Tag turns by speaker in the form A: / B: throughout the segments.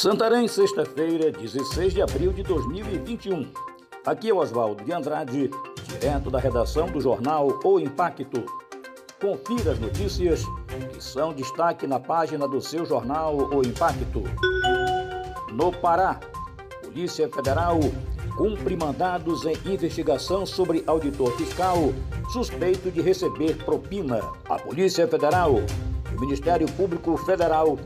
A: Santarém, sexta-feira, 16 de abril de 2021. Aqui é o Oswaldo de Andrade, direto da redação do jornal O Impacto. Confira as notícias que são destaque na página do seu jornal O Impacto. No Pará, Polícia Federal cumpre mandados em investigação sobre auditor fiscal suspeito de receber propina. A Polícia Federal e o Ministério Público Federal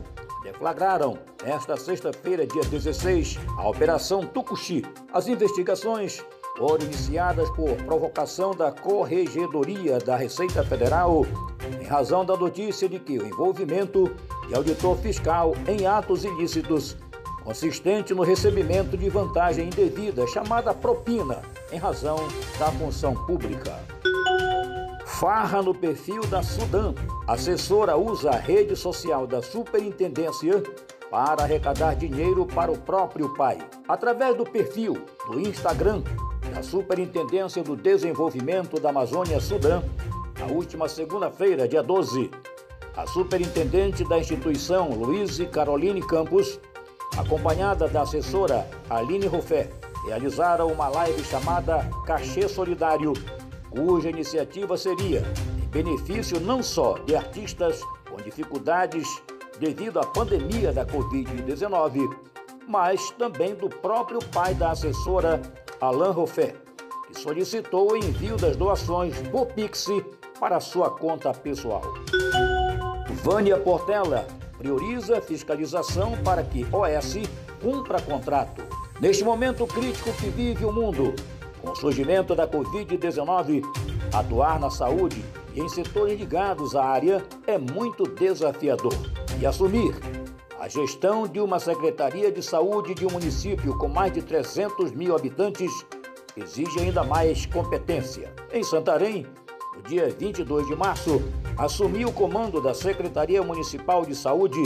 A: deflagraram esta sexta-feira, dia 16, a Operação Tucuxi. As investigações foram iniciadas por provocação da Corregedoria da Receita Federal em razão da notícia de que o envolvimento de auditor fiscal em atos ilícitos consistente no recebimento de vantagem indevida chamada propina em razão da função pública. Farra no perfil da Sudam. Assessora usa a rede social da superintendência para arrecadar dinheiro para o próprio pai. Através do perfil do Instagram da Superintendência do Desenvolvimento da Amazônia Sudã, na última segunda-feira, dia 12, a superintendente da instituição, Luiz Caroline Campos, acompanhada da assessora Aline Ruffé, realizaram uma live chamada Cachê Solidário cuja iniciativa seria em benefício não só de artistas com dificuldades devido à pandemia da Covid-19, mas também do próprio pai da assessora, Alain Roffé, que solicitou o envio das doações por Pix para sua conta pessoal. Vânia Portela prioriza fiscalização para que OS cumpra contrato. Neste momento crítico que vive o mundo, com o surgimento da Covid-19, atuar na saúde e em setores ligados à área é muito desafiador. E assumir a gestão de uma Secretaria de Saúde de um município com mais de 300 mil habitantes exige ainda mais competência. Em Santarém, no dia 22 de março, assumiu o comando da Secretaria Municipal de Saúde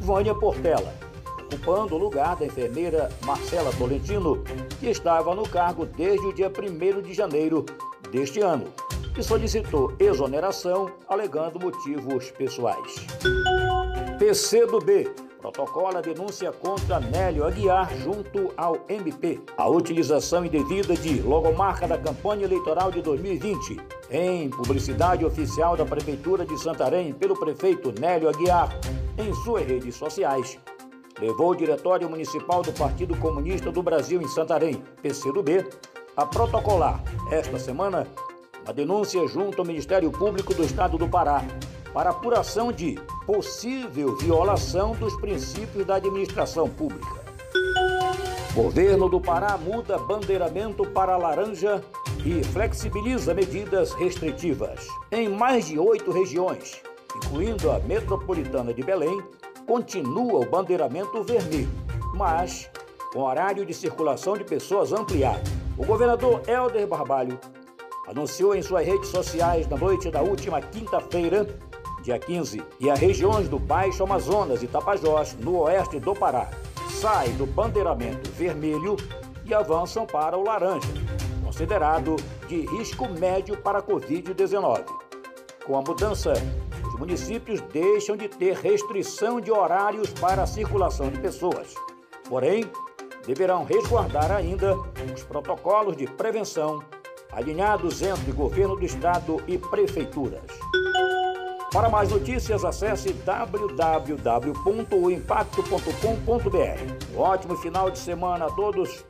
A: Vânia Portela ocupando o lugar da enfermeira Marcela Tolentino, que estava no cargo desde o dia 1 de janeiro deste ano, e solicitou exoneração alegando motivos pessoais. PCdoB protocola denúncia contra Nélio Aguiar junto ao MP. A utilização indevida de logomarca da campanha eleitoral de 2020 em publicidade oficial da Prefeitura de Santarém pelo prefeito Nélio Aguiar em suas redes sociais levou o Diretório Municipal do Partido Comunista do Brasil em Santarém, PCdoB, a protocolar, esta semana, uma denúncia junto ao Ministério Público do Estado do Pará para apuração de possível violação dos princípios da administração pública. Governo do Pará muda bandeiramento para laranja e flexibiliza medidas restritivas. Em mais de oito regiões, incluindo a metropolitana de Belém, continua o bandeiramento vermelho, mas com horário de circulação de pessoas ampliado. O governador Helder Barbalho anunciou em suas redes sociais na noite da última quinta-feira, dia 15, e as regiões do Baixo Amazonas e Tapajós, no oeste do Pará, saem do bandeiramento vermelho e avançam para o laranja, considerado de risco médio para a Covid-19. Com a mudança municípios deixam de ter restrição de horários para a circulação de pessoas. Porém, deverão resguardar ainda os protocolos de prevenção alinhados entre governo do estado e prefeituras. Para mais notícias, acesse www.impacto.com.br. Um ótimo final de semana a todos.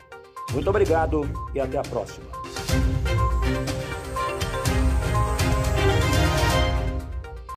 A: Muito obrigado e até a próxima.